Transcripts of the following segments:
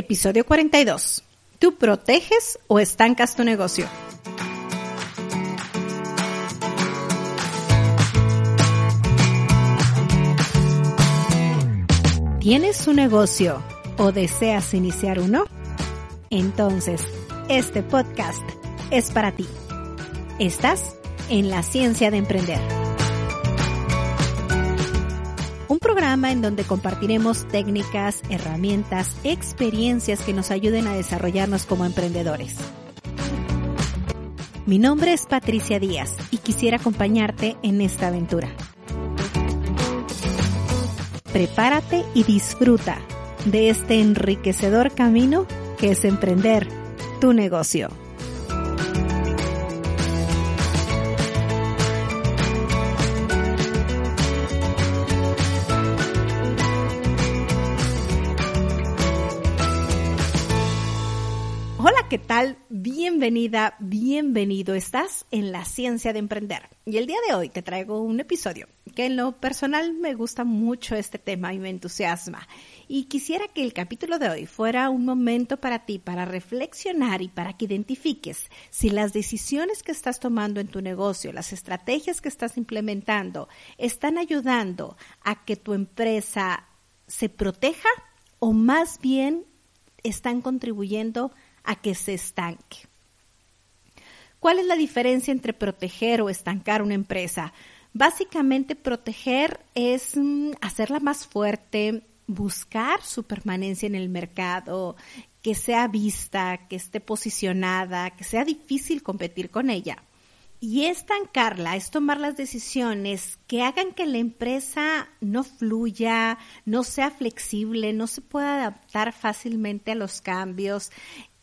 Episodio 42. ¿Tú proteges o estancas tu negocio? ¿Tienes un negocio o deseas iniciar uno? Entonces, este podcast es para ti. Estás en la ciencia de emprender. Un programa en donde compartiremos técnicas, herramientas, experiencias que nos ayuden a desarrollarnos como emprendedores. Mi nombre es Patricia Díaz y quisiera acompañarte en esta aventura. Prepárate y disfruta de este enriquecedor camino que es emprender tu negocio. ¿Qué tal? Bienvenida, bienvenido. Estás en la ciencia de emprender. Y el día de hoy te traigo un episodio que en lo personal me gusta mucho este tema y me entusiasma. Y quisiera que el capítulo de hoy fuera un momento para ti, para reflexionar y para que identifiques si las decisiones que estás tomando en tu negocio, las estrategias que estás implementando, están ayudando a que tu empresa se proteja o más bien están contribuyendo a que se estanque. ¿Cuál es la diferencia entre proteger o estancar una empresa? Básicamente proteger es mm, hacerla más fuerte, buscar su permanencia en el mercado, que sea vista, que esté posicionada, que sea difícil competir con ella. Y estancarla es tomar las decisiones que hagan que la empresa no fluya, no sea flexible, no se pueda adaptar fácilmente a los cambios,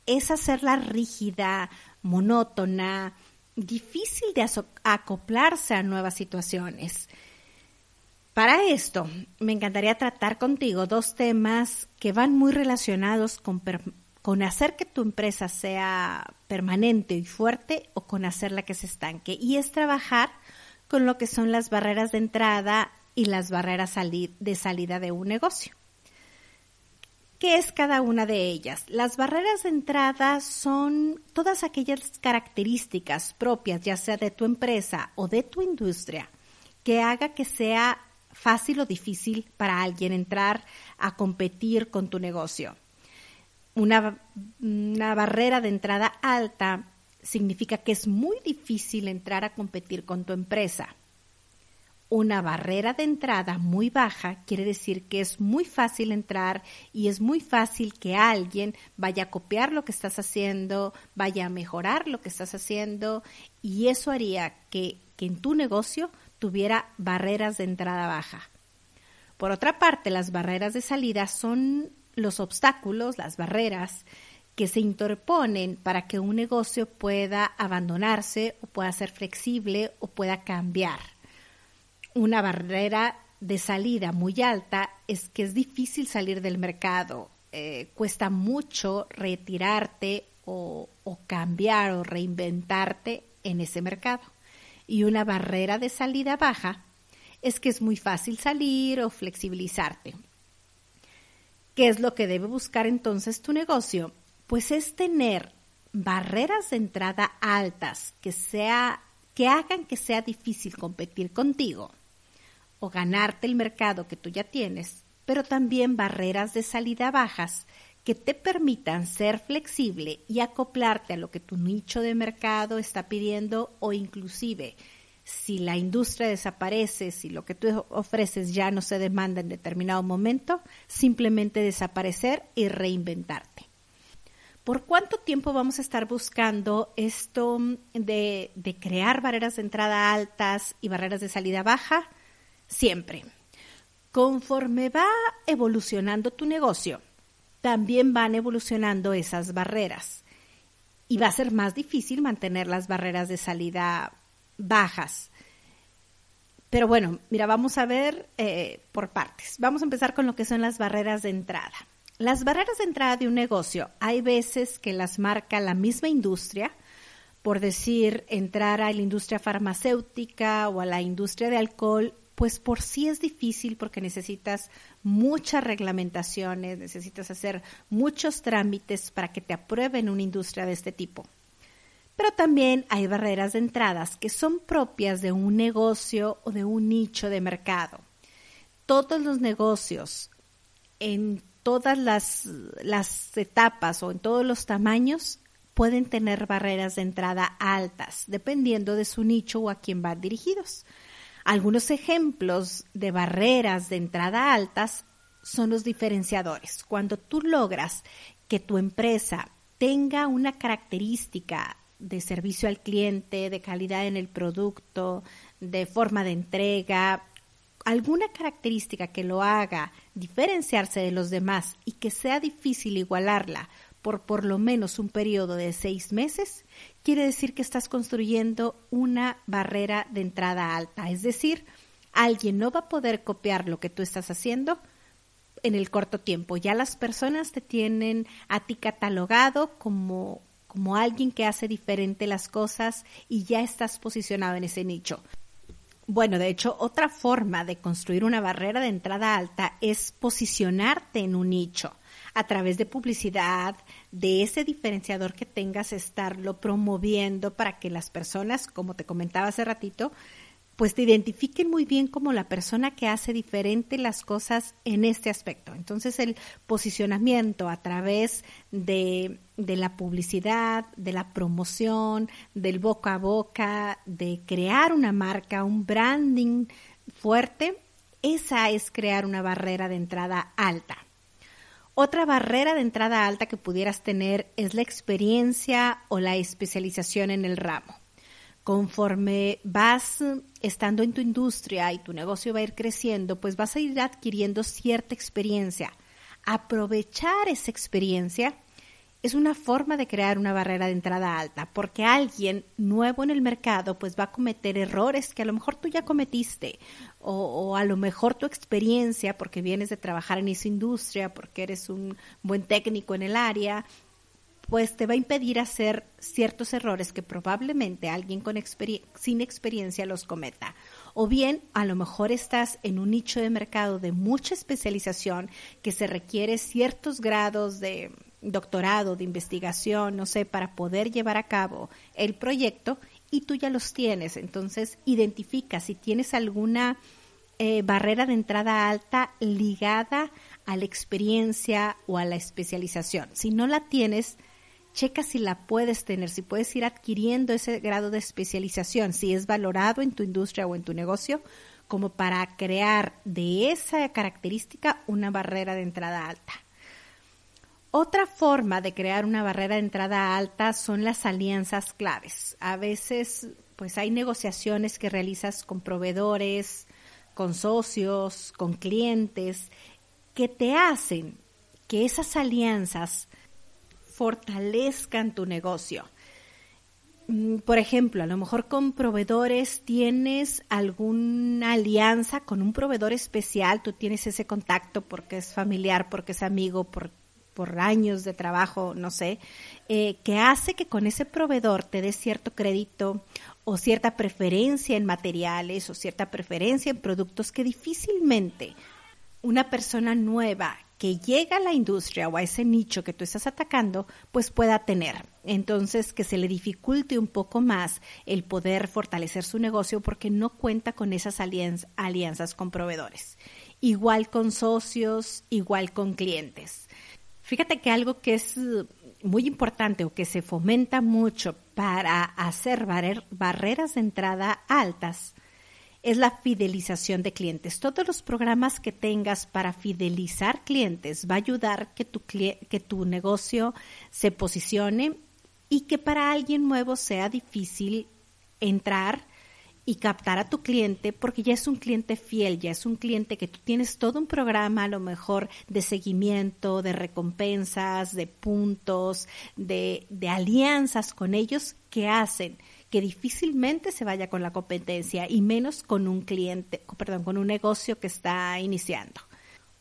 es hacerla rígida, monótona, difícil de acoplarse a nuevas situaciones. Para esto, me encantaría tratar contigo dos temas que van muy relacionados con, con hacer que tu empresa sea permanente y fuerte o con hacerla que se estanque. Y es trabajar con lo que son las barreras de entrada y las barreras de salida de un negocio. ¿Qué es cada una de ellas? Las barreras de entrada son todas aquellas características propias, ya sea de tu empresa o de tu industria, que haga que sea fácil o difícil para alguien entrar a competir con tu negocio. Una, una barrera de entrada alta significa que es muy difícil entrar a competir con tu empresa una barrera de entrada muy baja quiere decir que es muy fácil entrar y es muy fácil que alguien vaya a copiar lo que estás haciendo, vaya a mejorar lo que estás haciendo y eso haría que, que en tu negocio tuviera barreras de entrada baja. Por otra parte, las barreras de salida son los obstáculos, las barreras que se interponen para que un negocio pueda abandonarse o pueda ser flexible o pueda cambiar una barrera de salida muy alta es que es difícil salir del mercado, eh, cuesta mucho retirarte o, o cambiar o reinventarte en ese mercado. Y una barrera de salida baja es que es muy fácil salir o flexibilizarte. ¿Qué es lo que debe buscar entonces tu negocio? Pues es tener barreras de entrada altas que sea que hagan que sea difícil competir contigo o ganarte el mercado que tú ya tienes, pero también barreras de salida bajas que te permitan ser flexible y acoplarte a lo que tu nicho de mercado está pidiendo o inclusive si la industria desaparece, si lo que tú ofreces ya no se demanda en determinado momento, simplemente desaparecer y reinventarte. ¿Por cuánto tiempo vamos a estar buscando esto de, de crear barreras de entrada altas y barreras de salida baja? Siempre. Conforme va evolucionando tu negocio, también van evolucionando esas barreras y va a ser más difícil mantener las barreras de salida bajas. Pero bueno, mira, vamos a ver eh, por partes. Vamos a empezar con lo que son las barreras de entrada. Las barreras de entrada de un negocio, hay veces que las marca la misma industria, por decir, entrar a la industria farmacéutica o a la industria de alcohol, pues por sí es difícil porque necesitas muchas reglamentaciones, necesitas hacer muchos trámites para que te aprueben una industria de este tipo. Pero también hay barreras de entradas que son propias de un negocio o de un nicho de mercado. Todos los negocios en todas las, las etapas o en todos los tamaños pueden tener barreras de entrada altas, dependiendo de su nicho o a quién van dirigidos. Algunos ejemplos de barreras de entrada altas son los diferenciadores. Cuando tú logras que tu empresa tenga una característica de servicio al cliente, de calidad en el producto, de forma de entrega, alguna característica que lo haga diferenciarse de los demás y que sea difícil igualarla por por lo menos un periodo de seis meses, quiere decir que estás construyendo una barrera de entrada alta. Es decir, alguien no va a poder copiar lo que tú estás haciendo en el corto tiempo. Ya las personas te tienen a ti catalogado como, como alguien que hace diferente las cosas y ya estás posicionado en ese nicho. Bueno, de hecho, otra forma de construir una barrera de entrada alta es posicionarte en un nicho a través de publicidad, de ese diferenciador que tengas, estarlo promoviendo para que las personas, como te comentaba hace ratito, pues te identifiquen muy bien como la persona que hace diferente las cosas en este aspecto. Entonces el posicionamiento a través de, de, la publicidad, de la promoción, del boca a boca, de crear una marca, un branding fuerte, esa es crear una barrera de entrada alta. Otra barrera de entrada alta que pudieras tener es la experiencia o la especialización en el ramo conforme vas estando en tu industria y tu negocio va a ir creciendo, pues vas a ir adquiriendo cierta experiencia. Aprovechar esa experiencia es una forma de crear una barrera de entrada alta, porque alguien nuevo en el mercado pues va a cometer errores que a lo mejor tú ya cometiste, o, o, a lo mejor tu experiencia, porque vienes de trabajar en esa industria, porque eres un buen técnico en el área, pues te va a impedir hacer ciertos errores que probablemente alguien con sin experiencia los cometa. O bien, a lo mejor estás en un nicho de mercado de mucha especialización que se requiere ciertos grados de doctorado, de investigación, no sé, para poder llevar a cabo el proyecto y tú ya los tienes. Entonces, identifica si tienes alguna eh, barrera de entrada alta ligada a la experiencia o a la especialización. Si no la tienes, checa si la puedes tener, si puedes ir adquiriendo ese grado de especialización, si es valorado en tu industria o en tu negocio, como para crear de esa característica una barrera de entrada alta. Otra forma de crear una barrera de entrada alta son las alianzas claves. A veces, pues hay negociaciones que realizas con proveedores, con socios, con clientes, que te hacen que esas alianzas fortalezcan tu negocio. Mm, por ejemplo, a lo mejor con proveedores tienes alguna alianza con un proveedor especial, tú tienes ese contacto porque es familiar, porque es amigo, por, por años de trabajo, no sé, eh, que hace que con ese proveedor te dé cierto crédito o cierta preferencia en materiales o cierta preferencia en productos que difícilmente una persona nueva que llega a la industria o a ese nicho que tú estás atacando, pues pueda tener. Entonces, que se le dificulte un poco más el poder fortalecer su negocio porque no cuenta con esas alianzas con proveedores. Igual con socios, igual con clientes. Fíjate que algo que es muy importante o que se fomenta mucho para hacer barreras de entrada altas es la fidelización de clientes. Todos los programas que tengas para fidelizar clientes va a ayudar que tu, que tu negocio se posicione y que para alguien nuevo sea difícil entrar y captar a tu cliente porque ya es un cliente fiel, ya es un cliente que tú tienes todo un programa a lo mejor de seguimiento, de recompensas, de puntos, de, de alianzas con ellos que hacen que difícilmente se vaya con la competencia y menos con un cliente, perdón, con un negocio que está iniciando.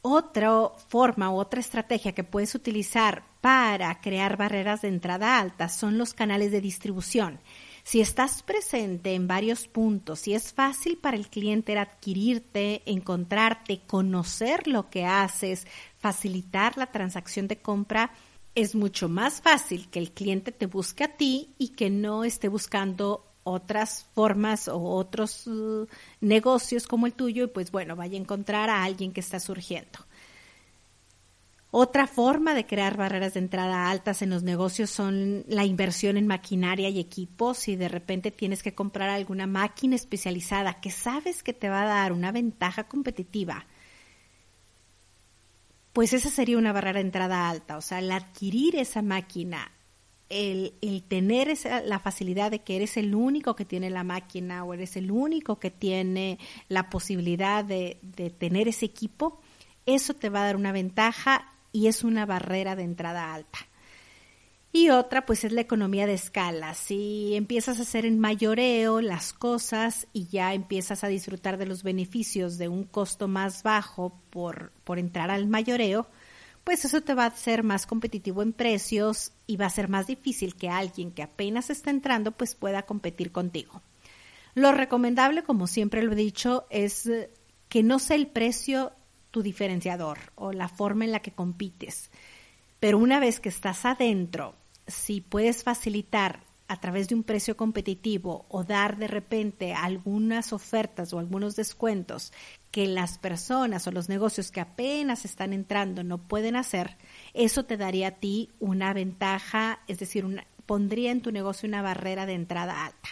Otra forma u otra estrategia que puedes utilizar para crear barreras de entrada altas son los canales de distribución. Si estás presente en varios puntos, si es fácil para el cliente adquirirte, encontrarte, conocer lo que haces, facilitar la transacción de compra, es mucho más fácil que el cliente te busque a ti y que no esté buscando otras formas o otros uh, negocios como el tuyo y pues bueno, vaya a encontrar a alguien que está surgiendo. Otra forma de crear barreras de entrada altas en los negocios son la inversión en maquinaria y equipos. Si de repente tienes que comprar alguna máquina especializada que sabes que te va a dar una ventaja competitiva, pues esa sería una barrera de entrada alta. O sea, el adquirir esa máquina, el, tener esa, la facilidad de que eres el único que tiene la máquina o eres el único que tiene la posibilidad de, de tener ese equipo, eso te va a dar una ventaja y es una barrera de entrada alta. Y otra, pues es la economía de escala. Si empiezas a hacer en mayoreo las cosas y ya empiezas a disfrutar de los beneficios de un costo más bajo por, por entrar al mayoreo, pues eso te va a hacer más competitivo en precios y va a ser más difícil que alguien que apenas está entrando pues pueda competir contigo. Lo recomendable, como siempre lo he dicho, es que no sea el precio tu diferenciador o la forma en la que compites. Pero una vez que estás adentro, si puedes facilitar a través de un precio competitivo o dar de repente algunas ofertas o algunos descuentos que las personas o los negocios que apenas están entrando no pueden hacer, eso te daría a ti una ventaja, es decir, pondría en tu negocio una barrera de entrada alta.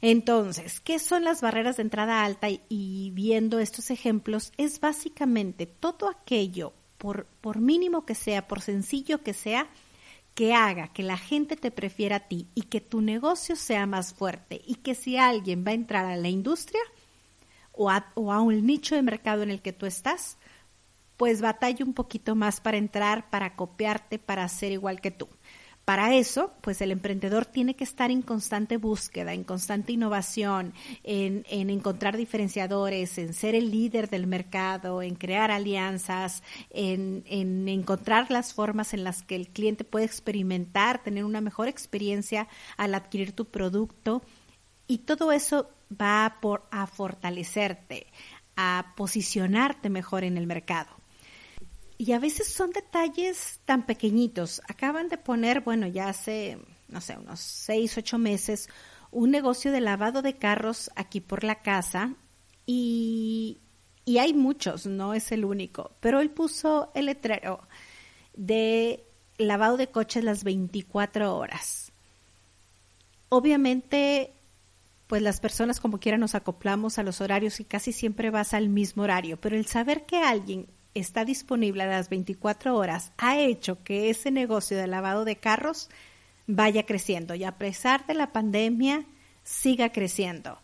Entonces, ¿qué son las barreras de entrada alta? Y, viendo estos ejemplos, es básicamente todo aquello, por, mínimo que sea, por sencillo que sea, que haga que la gente te prefiera a ti y que tu negocio sea más fuerte y que si alguien va a entrar a la industria o a, o a un nicho de mercado en el que tú estás, pues batalla un poquito más para entrar, para copiarte, para ser igual que tú. Para eso, pues el emprendedor tiene que estar en constante búsqueda, en constante innovación, en, encontrar diferenciadores, en ser el líder del mercado, en crear alianzas, en, en encontrar las formas en las que el cliente puede experimentar, tener una mejor experiencia al adquirir tu producto. Y todo eso va por, a fortalecerte, a posicionarte mejor en el mercado y a veces son detalles tan pequeñitos. Acaban de poner, bueno, ya hace, no sé, unos seis, ocho meses, un negocio de lavado de carros aquí por la casa y, y hay muchos, no es el único, pero él puso el letrero de lavado de coches las 24 horas. Obviamente, pues las personas como quiera nos acoplamos a los horarios y casi siempre vas al mismo horario, pero el saber que alguien está disponible a las 24 horas ha hecho que ese negocio de lavado de carros vaya creciendo y a pesar de la pandemia siga creciendo.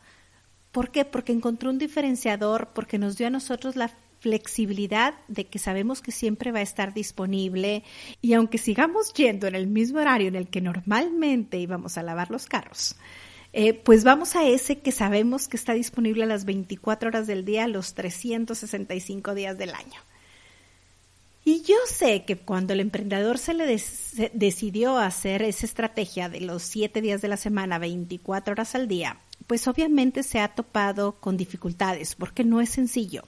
¿Por qué? Porque encontró un diferenciador, porque nos dio a nosotros la flexibilidad de que sabemos que siempre va a estar disponible y aunque sigamos yendo en el mismo horario en el que normalmente íbamos a lavar los carros, eh, pues vamos a ese que sabemos que está disponible a las 24 horas del día, los 365 días del año. Y yo sé que cuando el emprendedor se le decidió hacer esa estrategia de los siete días de la semana, 24 horas al día, pues obviamente se ha topado con dificultades porque no es sencillo.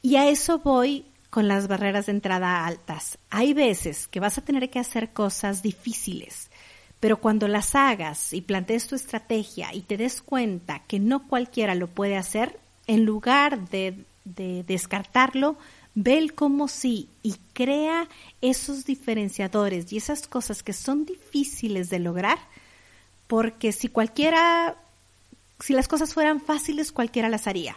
Y a eso voy con las barreras de entrada altas. Hay veces que vas a tener que hacer cosas difíciles, pero cuando las hagas y plantees tu estrategia y te des cuenta que no cualquiera lo puede hacer, en lugar de, de descartarlo, ve el cómo sí y crea esos diferenciadores y esas cosas que son difíciles de lograr, porque si cualquiera, si las cosas fueran fáciles, cualquiera las haría.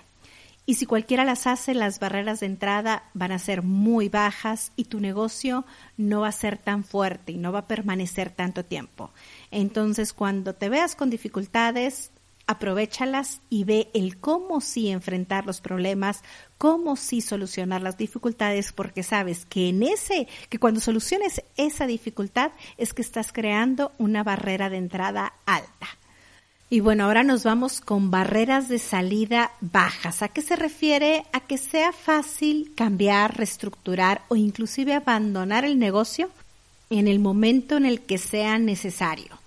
Y si cualquiera las hace, las barreras de entrada van a ser muy bajas y tu negocio no va a ser tan fuerte y no va a permanecer tanto tiempo. Entonces, cuando te veas con dificultades, aprovechalas y ve el cómo sí enfrentar los problemas, cómo sí solucionar las dificultades, porque sabes que en ese, que cuando soluciones esa dificultad es que estás creando una barrera de entrada alta. Y bueno, ahora nos vamos con barreras de salida bajas. ¿A qué se refiere? A que sea fácil cambiar, reestructurar o inclusive abandonar el negocio en el momento en el que sea necesario.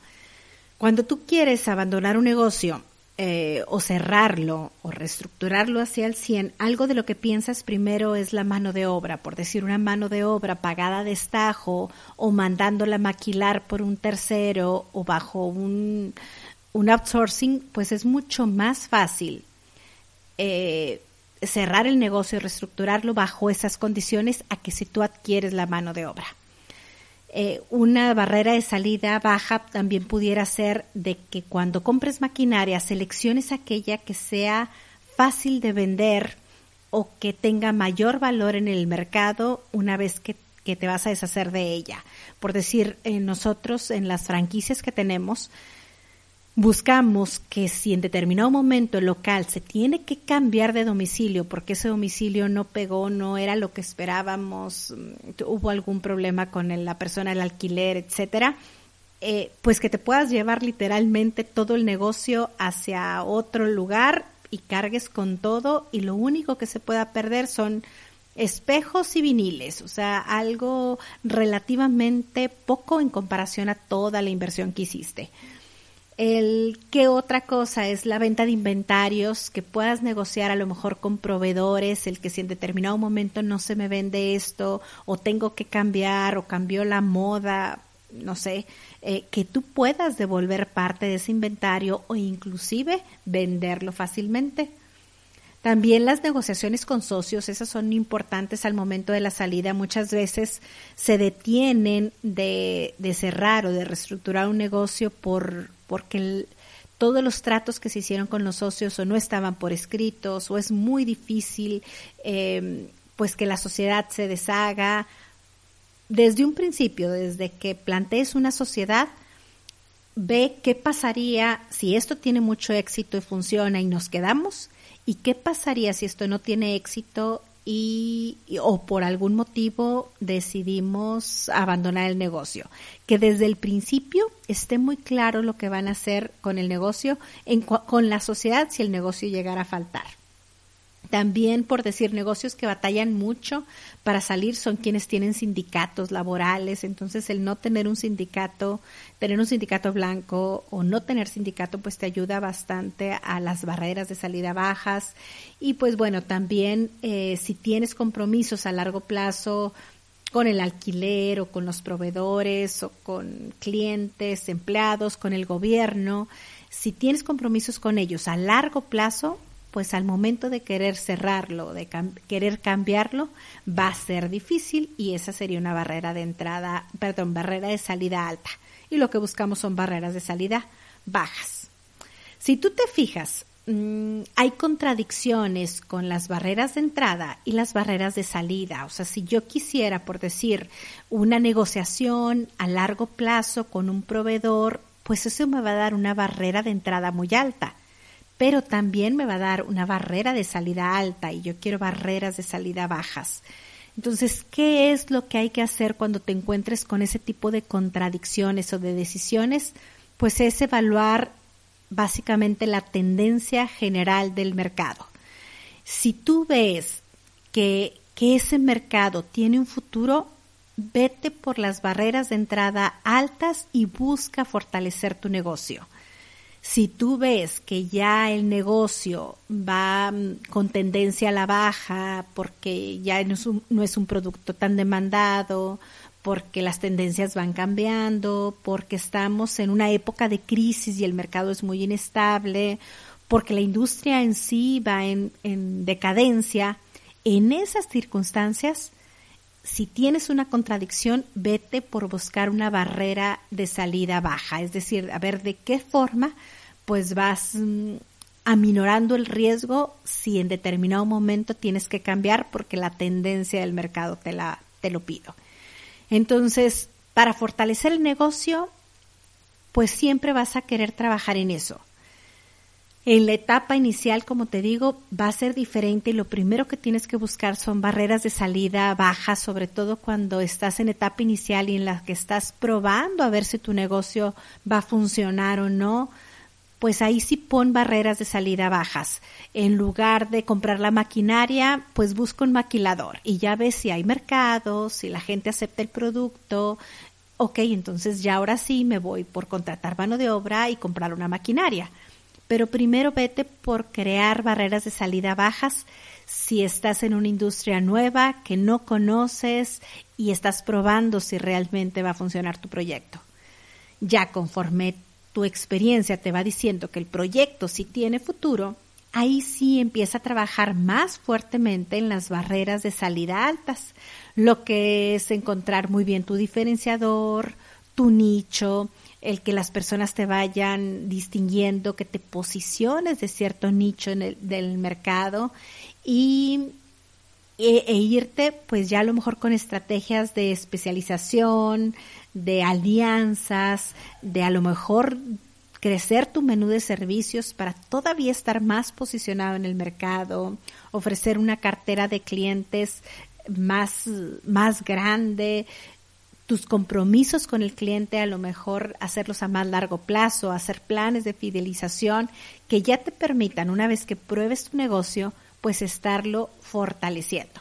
Cuando tú quieres abandonar un negocio eh, o cerrarlo o reestructurarlo hacia el 100, algo de lo que piensas primero es la mano de obra, por decir una mano de obra pagada de estajo o mandándola maquilar por un tercero o bajo un, un outsourcing, pues es mucho más fácil eh, cerrar el negocio y reestructurarlo bajo esas condiciones a que si tú adquieres la mano de obra. Eh, una barrera de salida baja también pudiera ser de que cuando compres maquinaria selecciones aquella que sea fácil de vender o que tenga mayor valor en el mercado una vez que, te vas a deshacer de ella. Por decir, nosotros en las franquicias que tenemos, buscamos que si en determinado momento el local se tiene que cambiar de domicilio porque ese domicilio no pegó, no era lo que esperábamos, mm, hubo algún problema con la persona del alquiler, etcétera, eh, pues que te puedas llevar literalmente todo el negocio hacia otro lugar y cargues con todo y lo único que se pueda perder son espejos y viniles, o sea, algo relativamente poco en comparación a toda la inversión que hiciste. El qué otra cosa es la venta de inventarios que puedas negociar a lo mejor con proveedores, el que si en determinado momento no se me vende esto o tengo que cambiar o cambió la moda, no sé, eh, que tú puedas devolver parte de ese inventario o inclusive venderlo fácilmente. También las negociaciones con socios, esas son importantes al momento de la salida. Muchas veces se detienen de, de cerrar o de reestructurar un negocio por porque todos los tratos que se hicieron con los socios o no estaban por escritos o es muy difícil em, pues que la sociedad se deshaga. Desde un principio, desde que plantees una sociedad, ve qué pasaría si esto tiene mucho éxito y funciona y nos quedamos y qué pasaría si esto no tiene éxito y, o por algún motivo decidimos abandonar el negocio. Que desde el principio esté muy claro lo que van a hacer con el negocio, en, con la sociedad si el negocio llegara a faltar. También, por decir, negocios que batallan mucho para salir son quienes tienen sindicatos laborales. Entonces, el no tener un sindicato, tener un sindicato blanco o no tener sindicato, pues te ayuda bastante a las barreras de salida bajas. Y pues bueno, también eh, si tienes compromisos a largo plazo con el alquiler o con los proveedores o con clientes, empleados, con el gobierno, si tienes compromisos con ellos a largo plazo, pues al momento de querer cerrarlo, de querer cambiarlo, va a ser difícil y esa sería una barrera de entrada, perdón, barrera de salida alta. Y lo que buscamos son barreras de salida bajas. Si tú te fijas, mm, hay contradicciones con las barreras de entrada y las barreras de salida. O sea, si yo quisiera, por decir, una negociación a largo plazo con un proveedor, pues eso me va a dar una barrera de entrada muy alta pero también me va a dar una barrera de salida alta y yo quiero barreras de salida bajas. Entonces, ¿qué es lo que hay que hacer cuando te encuentres con ese tipo de contradicciones o de decisiones? Pues es evaluar básicamente la tendencia general del mercado. Si tú ves que, que ese mercado tiene un futuro, vete por las barreras de entrada altas y busca fortalecer tu negocio. Si tú ves que ya el negocio va mm, con tendencia a la baja porque ya no es un, no es un producto tan demandado, porque las tendencias van cambiando, porque estamos en una época de crisis y el mercado es muy inestable, porque la industria en sí va en, en decadencia, en esas circunstancias, si tienes una contradicción, vete por buscar una barrera de salida baja, es decir, a ver de qué forma pues vas mm, aminorando el riesgo si en determinado momento tienes que cambiar porque la tendencia del mercado te la te lo pido. Entonces, para fortalecer el negocio, pues siempre vas a querer trabajar en eso. En la etapa inicial, como te digo, va a ser diferente y lo primero que tienes que buscar son barreras de salida bajas, sobre todo cuando estás en etapa inicial y en la que estás probando a ver si tu negocio va a funcionar o no. Pues ahí sí pon barreras de salida bajas. En lugar de comprar la maquinaria, pues busca un maquilador y ya ves si hay mercado, si la gente acepta el producto. Ok, entonces ya ahora sí me voy por contratar mano de obra y comprar una maquinaria pero primero vete por crear barreras de salida bajas si estás en una industria nueva que no conoces y estás probando si realmente va a funcionar tu proyecto. Ya conforme tu experiencia te va diciendo que el proyecto sí tiene futuro, ahí sí empieza a trabajar más fuertemente en las barreras de salida altas, lo que es encontrar muy bien tu diferenciador, tu nicho, el que las personas te vayan distinguiendo, que te posiciones de cierto nicho en el, del mercado y e, e, irte pues ya a lo mejor con estrategias de especialización, de alianzas, de a lo mejor crecer tu menú de servicios para todavía estar más posicionado en el mercado, ofrecer una cartera de clientes más, más grande, tus compromisos con el cliente, a lo mejor hacerlos a más largo plazo, hacer planes de fidelización que ya te permitan, una vez que pruebes tu negocio, pues estarlo fortaleciendo.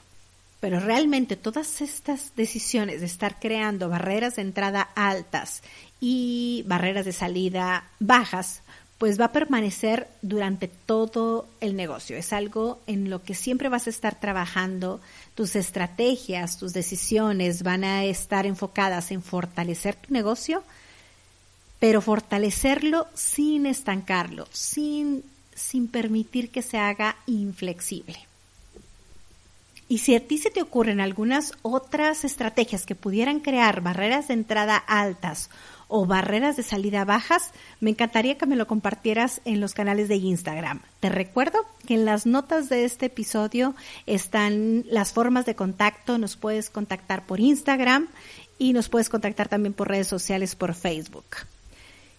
Pero realmente todas estas decisiones de estar creando barreras de entrada altas y barreras de salida bajas, pues va a permanecer durante todo el negocio. Es algo en lo que siempre vas a estar trabajando. Tus estrategias, tus decisiones van a estar enfocadas en fortalecer tu negocio, pero fortalecerlo sin estancarlo, sin, sin permitir que se haga inflexible. Y si a ti se te ocurren algunas otras estrategias que pudieran crear barreras de entrada altas o barreras de salida bajas, me encantaría que me lo compartieras en los canales de Instagram. Te recuerdo que en las notas de este episodio están las formas de contacto. Nos puedes contactar por Instagram y nos puedes contactar también por redes sociales por Facebook.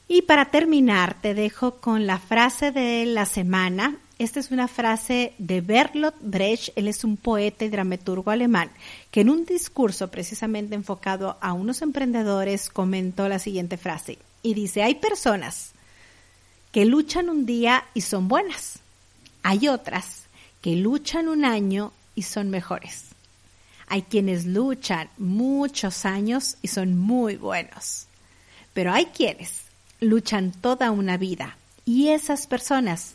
Y para terminar, te dejo con la frase de la semana esta es una frase de Bertolt Brecht, él es un poeta y dramaturgo alemán, que en un discurso precisamente enfocado a unos emprendedores comentó la siguiente frase y dice, hay personas que luchan un día y son buenas, hay otras que luchan un año y son mejores. Hay quienes luchan muchos años y son muy buenos, pero hay quienes luchan toda una vida y esas personas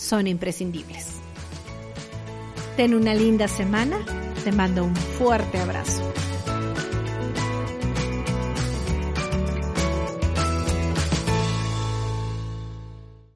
son imprescindibles. Ten una linda semana, te mando un fuerte abrazo.